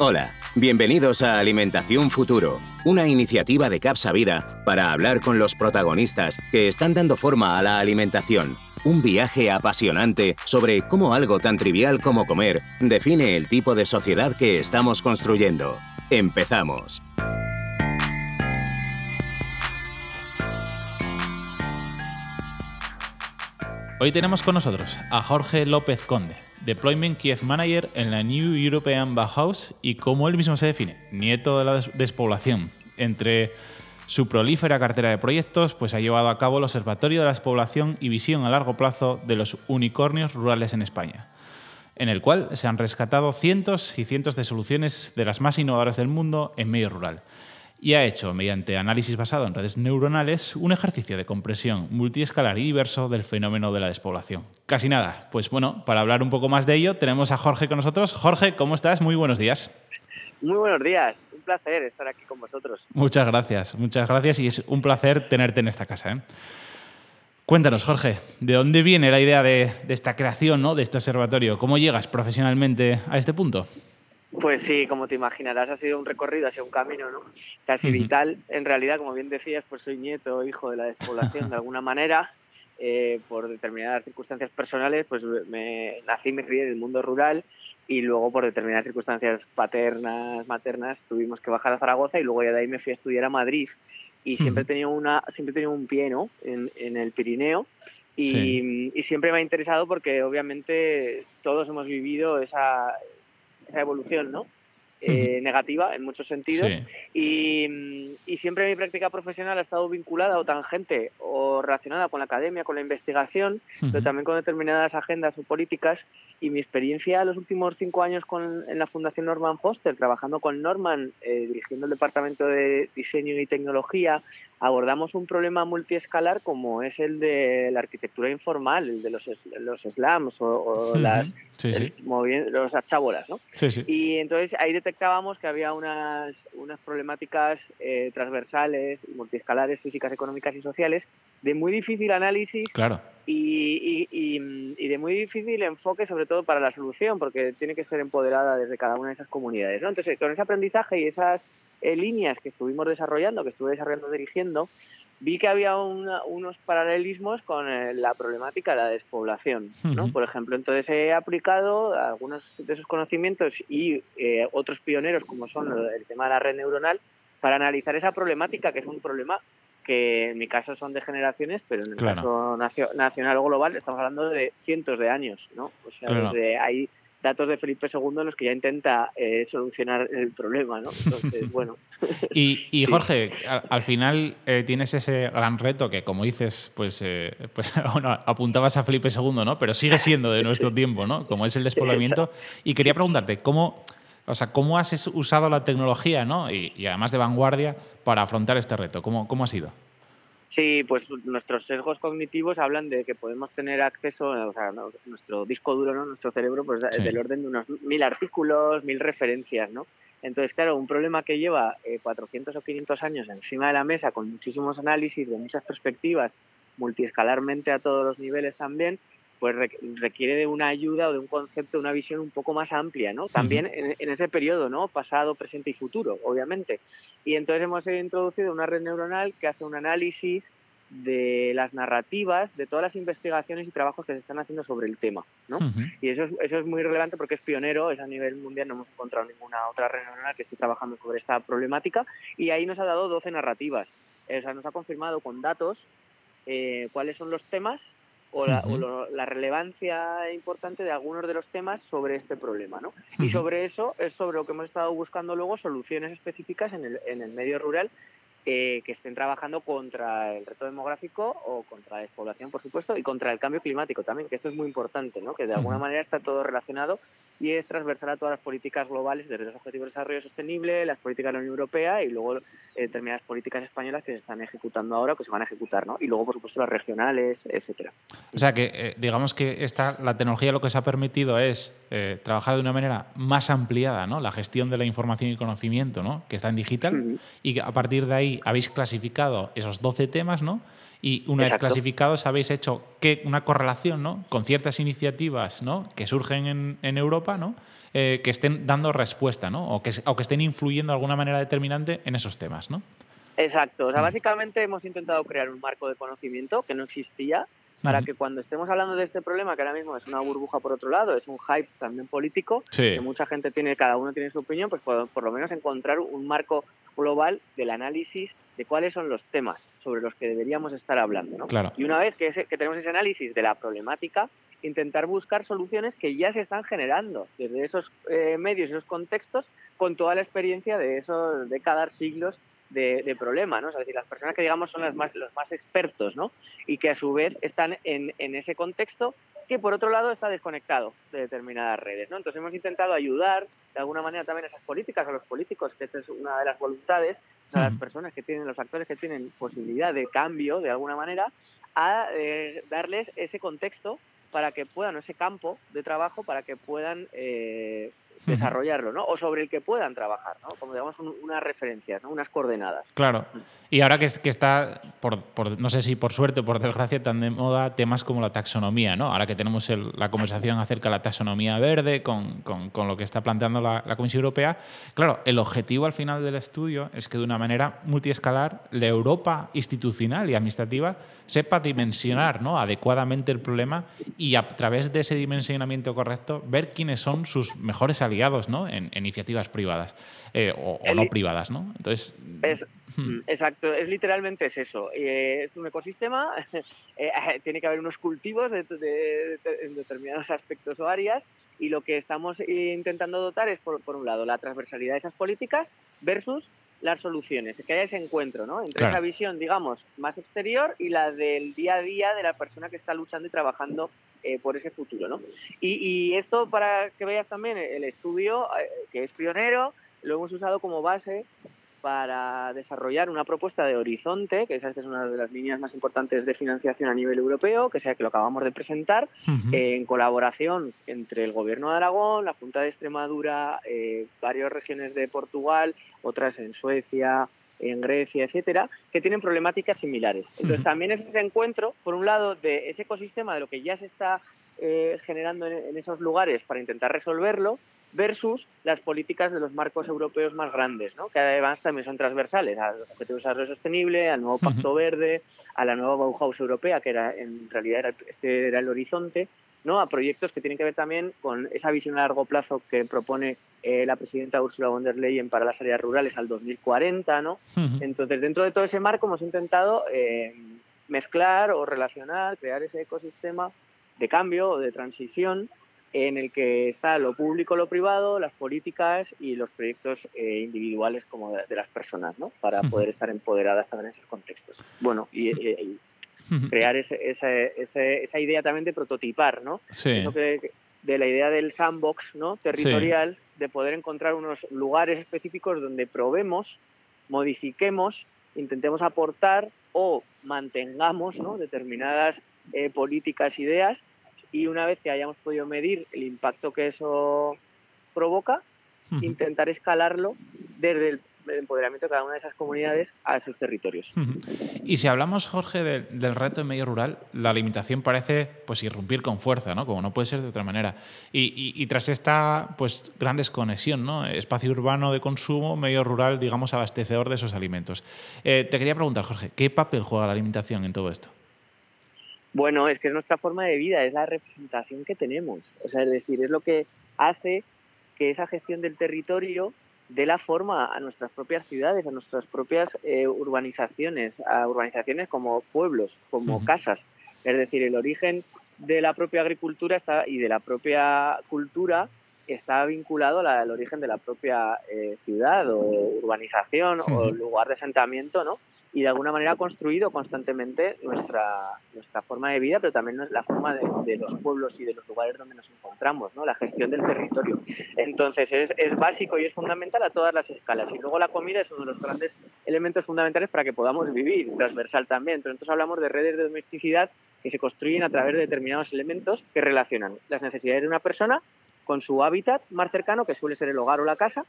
Hola, bienvenidos a Alimentación Futuro, una iniciativa de Capsa Vida para hablar con los protagonistas que están dando forma a la alimentación. Un viaje apasionante sobre cómo algo tan trivial como comer define el tipo de sociedad que estamos construyendo. Empezamos. Hoy tenemos con nosotros a Jorge López Conde, Deployment Kiev Manager en la New European Bauhaus y como él mismo se define, nieto de la despoblación. Entre su prolífera cartera de proyectos, pues ha llevado a cabo el Observatorio de la Despoblación y Visión a Largo Plazo de los Unicornios Rurales en España, en el cual se han rescatado cientos y cientos de soluciones de las más innovadoras del mundo en medio rural y ha hecho, mediante análisis basado en redes neuronales, un ejercicio de compresión multiescalar y diverso del fenómeno de la despoblación. Casi nada. Pues bueno, para hablar un poco más de ello, tenemos a Jorge con nosotros. Jorge, ¿cómo estás? Muy buenos días. Muy buenos días. Un placer estar aquí con vosotros. Muchas gracias, muchas gracias y es un placer tenerte en esta casa. ¿eh? Cuéntanos, Jorge, ¿de dónde viene la idea de, de esta creación, ¿no? de este observatorio? ¿Cómo llegas profesionalmente a este punto? Pues sí, como te imaginarás, ha sido un recorrido, ha sido un camino ¿no? casi vital. En realidad, como bien decías, pues soy nieto, hijo de la despoblación de alguna manera. Eh, por determinadas circunstancias personales, pues me nací y me crié en el mundo rural y luego por determinadas circunstancias paternas, maternas, tuvimos que bajar a Zaragoza y luego ya de ahí me fui a estudiar a Madrid. Y siempre he tenido, una, siempre he tenido un pie ¿no? en, en el Pirineo y, y siempre me ha interesado porque obviamente todos hemos vivido esa, esa evolución, ¿no? Eh, negativa en muchos sentidos. Y, siempre mi práctica profesional ha estado vinculada o tangente o relacionada con la academia, con la investigación, pero también con determinadas agendas o políticas. Y mi experiencia los últimos cinco años con, en la Fundación Norman Foster, trabajando con Norman, eh, dirigiendo el Departamento de Diseño y Tecnología, abordamos un problema multiescalar como es el de la arquitectura informal, el de los, los slams o, las los archábolas, ¿no? Y entonces ahí detectábamos que había unas, unas problemáticas eh, transversales, multiescalares, físicas, económicas y sociales de muy difícil análisis claro. y, y, y, de muy difícil enfoque, sobre todo para la solución, porque tiene que ser empoderada desde cada una de esas comunidades. ¿no? Entonces, con ese aprendizaje y esas eh, líneas que estuvimos desarrollando, que estuve desarrollando dirigiendo, vi que había unos paralelismos con eh, la problemática de la despoblación, ¿no? Por ejemplo, entonces he aplicado algunos de esos conocimientos y eh, otros pioneros, como son el tema de la red neuronal, para analizar esa problemática, que es un problema que en mi caso son de generaciones, pero en el caso nacional o global estamos hablando de cientos de años, ¿no? O sea, desde ahí datos de Felipe II en los que ya intenta eh, solucionar el problema, ¿no? Entonces, bueno. y, Jorge, al, final eh, tienes ese gran reto que, como dices, pues, eh, pues bueno, apuntabas a Felipe II, ¿no? Pero sigue siendo de nuestro tiempo, ¿no? Como es el despoblamiento. Y quería preguntarte, ¿cómo, o sea, ¿cómo has usado la tecnología, ¿no? Y, y además de vanguardia, para afrontar este reto? ¿Cómo, cómo ha sido? Sí, pues nuestros sesgos cognitivos hablan de que podemos tener acceso, o sea, nuestro disco duro, ¿no? nuestro cerebro, pues es del orden de unos mil artículos, mil referencias, ¿no? Entonces, claro, un problema que lleva 400 eh, o 500 años encima de la mesa con muchísimos análisis de muchas perspectivas, multiescalarmente a todos los niveles también, pues requiere de una ayuda o de un concepto, una visión un poco más amplia, ¿no? También en, ese periodo, ¿no? Pasado, presente y futuro, obviamente. Y entonces hemos introducido una red neuronal que hace un análisis de las narrativas, de todas las investigaciones y trabajos que se están haciendo sobre el tema, ¿no? Y eso es, eso es muy relevante porque es pionero, es a nivel mundial, no hemos encontrado ninguna otra red neuronal que esté trabajando sobre esta problemática y ahí nos ha dado 12 narrativas. O sea, nos ha confirmado con datos eh, cuáles son los temas o, la, relevancia importante de algunos de los temas sobre este problema. ¿no? Y sobre eso es sobre lo que hemos estado buscando luego soluciones específicas en el, en el medio rural eh, que estén trabajando contra el reto demográfico o contra la despoblación, por supuesto, y contra el cambio climático también, que esto es muy importante, ¿no? que de alguna manera está todo relacionado y es transversal a todas las políticas globales desde los Objetivos de Desarrollo Sostenible, las políticas de la Unión Europea y luego eh, determinadas políticas españolas que se están ejecutando ahora o que se van a ejecutar, ¿no? Y luego, por supuesto, las regionales, etcétera. O sea que, eh, digamos que esta, la tecnología lo que se ha permitido es eh, trabajar de una manera más ampliada, ¿no? La gestión de la información y conocimiento, ¿no? Que está en digital y que a partir de ahí habéis clasificado esos 12 temas, ¿no? Y una vez clasificados habéis hecho que una correlación ¿no? con ciertas iniciativas ¿no? que surgen en, en Europa ¿no? Eh, que estén dando respuesta ¿no? o, que, o que estén influyendo de alguna manera determinante en esos temas. ¿no? Exacto. O sea, mm. básicamente hemos intentado crear un marco de conocimiento que no existía para que cuando estemos hablando de este problema, que ahora mismo es una burbuja por otro lado, es un hype también político, que mucha gente tiene, cada uno tiene su opinión, pues por, por, lo menos encontrar un marco global del análisis de cuáles son los temas sobre los que deberíamos estar hablando. ¿no? Claro. Y una vez que, que tenemos ese análisis de la problemática, intentar buscar soluciones que ya se están generando desde esos eh, medios y esos contextos con toda la experiencia de esos décadas, siglos de, de problema, ¿no? Es decir, las personas que digamos son las más, los más expertos, ¿no? Y que a su vez están en, en ese contexto que por otro lado está desconectado de determinadas redes, ¿no? Entonces hemos intentado ayudar de alguna manera también a esas políticas, a los políticos, que esta es una de las voluntades, a las personas que tienen, los actores que tienen posibilidad de cambio de alguna manera, a eh, darles ese contexto para que puedan, ese campo de trabajo, para que puedan eh, desarrollarlo, ¿no? O sobre el que puedan trabajar, ¿no? Como digamos unas referencias, ¿no? Unas coordenadas. Claro. Y ahora que, que está, por, por, no sé si por suerte o por desgracia, tan de moda temas como la taxonomía, ¿no? Ahora que tenemos el, la conversación acerca de la taxonomía verde con, con, con lo que está planteando la, la, Comisión Europea, claro, el objetivo al final del estudio es que de una manera multiescalar la Europa institucional y administrativa sepa dimensionar ¿no? adecuadamente el problema y a través de ese dimensionamiento correcto ver quiénes son sus mejores aliados ¿no? en, en iniciativas privadas eh, o, o, no privadas. ¿no? Entonces, es, hmm. Exacto, es literalmente es eso. Eh, es un ecosistema, eh, tiene que haber unos cultivos de, de, de, en determinados aspectos o áreas y lo que estamos intentando dotar es, por, por un lado, la transversalidad de esas políticas versus las soluciones, que haya ese encuentro, ¿no? Entre claro. esa visión, digamos, más exterior y la del día a día de la persona que está luchando y trabajando eh, por ese futuro, ¿no? Y, y, esto para que veas también el estudio, eh, que es pionero, lo hemos usado como base para desarrollar una propuesta de horizonte, que esa es una de las líneas más importantes de financiación a nivel europeo, que sea que lo acabamos de presentar, uh -huh. eh, en colaboración entre el Gobierno de Aragón, la Junta de Extremadura, eh, varias regiones de Portugal, otras en Suecia, en Grecia, etcétera, que tienen problemáticas similares. Entonces, uh -huh. también es ese encuentro, por un lado, de ese ecosistema, de lo que ya se está eh, generando en, en esos lugares para intentar resolverlo, versus las políticas de los marcos europeos más grandes, ¿no? que además también son transversales a los objetivos de desarrollo sostenible, al nuevo Pacto uh -huh. Verde, a la nueva Bauhaus europea, que era en realidad era, este era el horizonte, ¿no? a proyectos que tienen que ver también con esa visión a largo plazo que propone eh, la presidenta Ursula von der Leyen para las áreas rurales al 2040. ¿no? Uh -huh. Entonces, dentro de todo ese marco hemos intentado eh, mezclar o relacionar, crear ese ecosistema de cambio o de transición en el que está lo público, lo privado, las políticas y los proyectos eh, individuales como de, de, las personas, ¿no? Para poder estar empoderadas también en esos contextos. Bueno, y, crear ese, ese, ese, esa idea también de prototipar, ¿no? Sí. Eso que, de la idea del sandbox, ¿no? Territorial, sí. de poder encontrar unos lugares específicos donde probemos, modifiquemos, intentemos aportar o mantengamos, ¿no? Determinadas eh, políticas, ideas y una vez que hayamos podido medir el impacto que eso provoca, uh -huh. intentar escalarlo desde el empoderamiento de cada una de esas comunidades a esos territorios. Y si hablamos, Jorge, de, del reto en medio rural, la limitación parece pues irrumpir con fuerza, ¿no? Como no puede ser de otra manera. Y, y, y tras esta pues gran desconexión, ¿no? Espacio urbano de consumo, medio rural, digamos, abastecedor de esos alimentos. Eh, te quería preguntar, Jorge, ¿qué papel juega la alimentación en todo esto? Bueno, es que es nuestra forma de vida, es la representación que tenemos. O sea, es decir, es lo que hace que esa gestión del territorio dé la forma a nuestras propias ciudades, a nuestras propias eh, urbanizaciones, a urbanizaciones como pueblos, como uh -huh. casas. Es decir, el origen de la propia agricultura está, y de la propia cultura está vinculado la, al origen de la propia eh, ciudad o urbanización uh -huh. o lugar de asentamiento, ¿no? Y de alguna manera ha construido constantemente nuestra, nuestra forma de vida, pero también la forma de, de, los pueblos y de los lugares donde nos encontramos, ¿no? la gestión del territorio. Entonces es, es básico y es fundamental a todas las escalas. Y luego la comida es uno de los grandes elementos fundamentales para que podamos vivir, transversal también. Entonces hablamos de redes de domesticidad que se construyen a través de determinados elementos que relacionan las necesidades de una persona con su hábitat más cercano, que suele ser el hogar o la casa,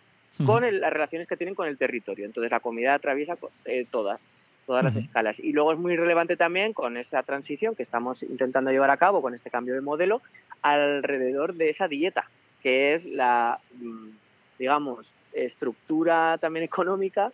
con el, las relaciones que tienen con el territorio. Entonces la comida atraviesa eh, todas. todas las escalas. Y luego es muy relevante también con esa transición que estamos intentando llevar a cabo, con este cambio de modelo, alrededor de esa dieta, que es la, mm, digamos, estructura también económica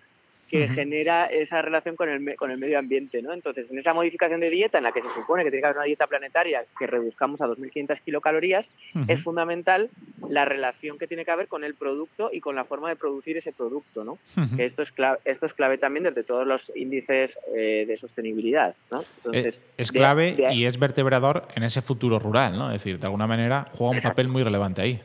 que genera esa relación con el, con el medio ambiente. ¿no? Entonces, en esa modificación de dieta, en la que se supone que tiene que haber una dieta planetaria que reduzcamos a 2.500 kilocalorías, es fundamental la relación que tiene que haber con el producto y con la forma de producir ese producto. ¿no? que esto, es clave, esto es clave también desde todos los índices eh, de sostenibilidad. ¿no? Entonces, es, clave y es vertebrador en ese futuro rural. ¿no? Es decir, de alguna manera juega un papel muy relevante ahí.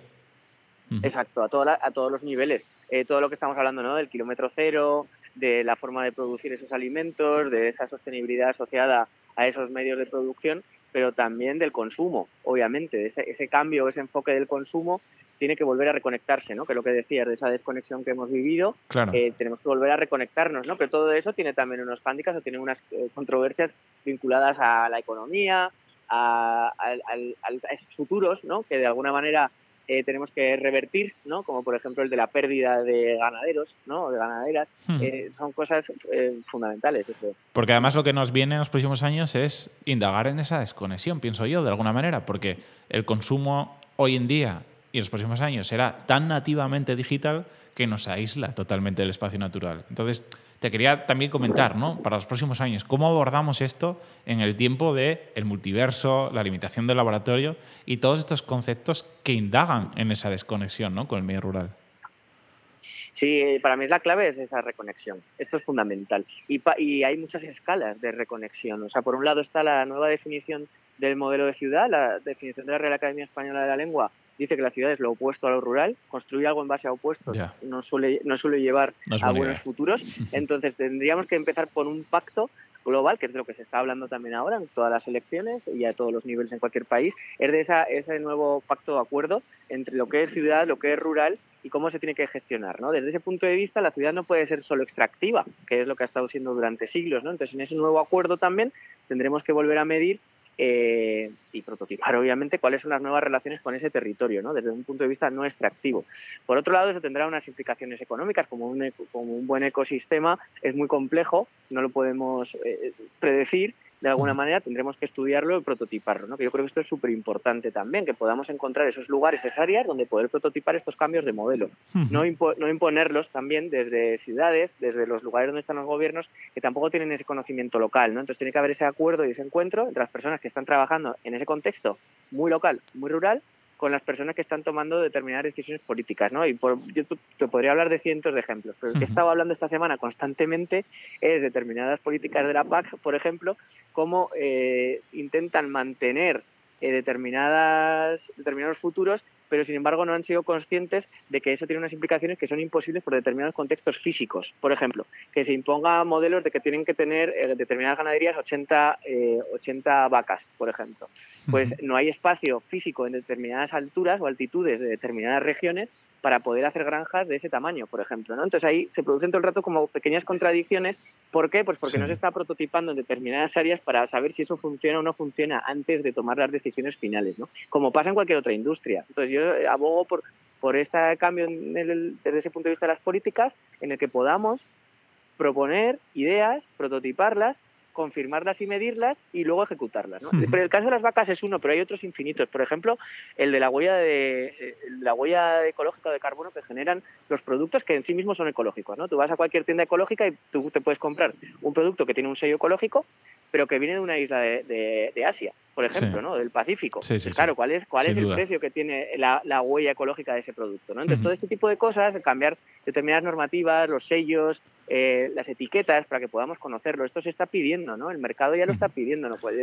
Exacto, a, a todos los niveles. Eh, todo lo que estamos hablando, ¿no? Del kilómetro cero, de la forma de producir esos alimentos, de esa sostenibilidad asociada a esos medios de producción, pero también del consumo, obviamente. Ese, ese cambio, ese enfoque del consumo tiene que volver a reconectarse, ¿no? Que lo que decías de esa desconexión que hemos vivido, eh, tenemos que volver a reconectarnos, ¿no? Pero todo eso tiene también unos hándicaps o tiene unas eh, controversias vinculadas a la economía, a, a, esos futuros, ¿no? Que de alguna manera eh, tenemos que revertir, ¿no? Como por ejemplo el de la pérdida de ganaderos, ¿no? De ganaderas. Hmm. Eh, son cosas eh, fundamentales. Porque además lo que nos viene en los próximos años es indagar en esa desconexión, pienso yo, de alguna manera, porque el consumo hoy en día y en los próximos años será tan nativamente digital que nos aísla totalmente del espacio natural. Entonces, te quería también comentar, ¿no? Para los próximos años, ¿cómo abordamos esto en el tiempo de el multiverso, la limitación del laboratorio y todos estos conceptos que indagan en esa desconexión, ¿no? Con el medio rural. Sí, para mí la clave es esa reconexión. Esto es fundamental. Y, y hay muchas escalas de reconexión. O sea, por un lado está la nueva definición del modelo de ciudad, la definición de la Real Academia Española de la Lengua dice que la ciudad es lo opuesto a lo rural, construir algo en base a opuestos no, suele, no suele llevar a buenos futuros, entonces tendríamos que empezar por un pacto global, que es de lo que se está hablando también ahora en todas las elecciones y a todos los niveles en cualquier país, es de esa, ese nuevo pacto de acuerdo entre lo que es ciudad, lo que es rural y cómo se tiene que gestionar. ¿no? Desde ese punto de vista, la ciudad no puede ser solo extractiva, que es lo que ha estado siendo durante siglos. ¿no? Entonces, en ese nuevo acuerdo también tendremos que volver a medir eh, y prototipar, obviamente, cuáles son las nuevas relaciones con ese territorio, ¿no? desde un punto de vista no extractivo. Por otro lado, eso tendrá unas implicaciones económicas, como un, como un buen ecosistema es muy complejo, no lo podemos eh, predecir, de alguna manera tendremos que estudiarlo y prototiparlo, ¿no? que yo creo que esto es súper importante también, que podamos encontrar esos lugares, esas áreas donde poder prototipar estos cambios de modelo, no, no imponerlos también desde ciudades, desde los lugares donde están los gobiernos, que tampoco tienen ese conocimiento local, ¿no? entonces tiene que haber ese acuerdo y ese encuentro entre las personas que están trabajando en ese contexto muy local, muy rural, con las personas que están tomando determinadas decisiones políticas, ¿no? Y por, yo te podría hablar de cientos de ejemplos, pero el que he estado hablando esta semana constantemente es determinadas políticas de la PAC, por ejemplo, cómo eh, intentan mantener eh, determinadas, determinados futuros pero sin embargo no han sido conscientes de que eso tiene unas implicaciones que son imposibles por determinados contextos físicos. Por ejemplo, que se imponga modelos de que tienen que tener eh, determinadas ganaderías 80, 80 vacas, por ejemplo pues no hay espacio físico en determinadas alturas o altitudes de determinadas regiones para poder hacer granjas de ese tamaño, por ejemplo. ¿no? Entonces ahí se producen todo el rato como pequeñas contradicciones. ¿Por qué? Pues porque no se está prototipando en determinadas áreas para saber si eso funciona o no funciona antes de tomar las decisiones finales, ¿no? como pasa en cualquier otra industria. Entonces yo abogo por, por este cambio desde ese punto de vista de las políticas en el que podamos proponer ideas, prototiparlas confirmarlas y medirlas y luego ejecutarlas. ¿no? Pero el caso de las vacas es uno, pero hay otros infinitos. Por ejemplo, el de la huella de eh, la huella ecológica de carbono que generan los productos que en sí mismos son ecológicos. ¿no? Tú vas a cualquier tienda ecológica y tú te puedes comprar un producto que tiene un sello ecológico, pero que viene de una isla de, de, Asia, por ejemplo, ¿no? del Pacífico. claro, ¿cuál es, cuál es el precio que tiene la, la, huella ecológica de ese producto? ¿no? Entonces, todo este tipo de cosas, cambiar determinadas normativas, los sellos, eh, las etiquetas para que podamos conocerlo. Esto se está pidiendo, ¿no? El mercado ya lo está pidiendo. ¿no? Pues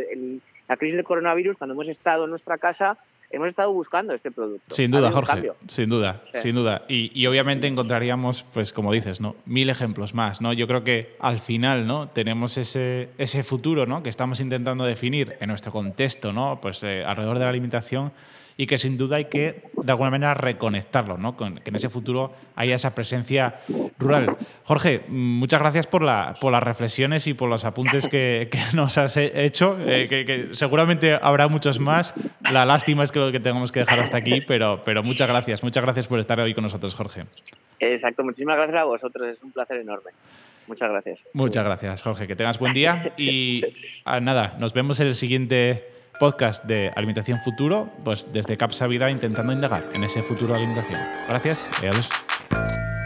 la crisis del coronavirus, cuando hemos estado en nuestra casa, hemos estado buscando este producto. Sin duda, Jorge. Sin duda, sin duda. Y, obviamente encontraríamos, pues como dices, ¿no? Mil ejemplos más, ¿no? Yo creo que al final, ¿no? Tenemos ese, ese futuro, ¿no? Que estamos intentando definir en nuestro contexto, ¿no? Pues eh, alrededor de la alimentación y que sin duda hay que, de alguna manera, reconectarlo, ¿no? Con, que en ese futuro haya esa presencia rural. Jorge, muchas gracias por, la, por las reflexiones y por los apuntes que, nos has hecho, eh, que, seguramente habrá muchos más. La lástima es que lo que tengamos que dejar hasta aquí, pero, pero muchas gracias, muchas gracias por estar hoy con nosotros, Jorge. Exacto, muchísimas gracias a vosotros, es un placer enorme. Muchas gracias. Muchas gracias, Jorge. Que tengas buen día y ah, nada, nos vemos en el siguiente podcast de Alimentación Futuro, pues desde Capsa Vida intentando indagar en ese futuro de alimentación. Gracias y adiós.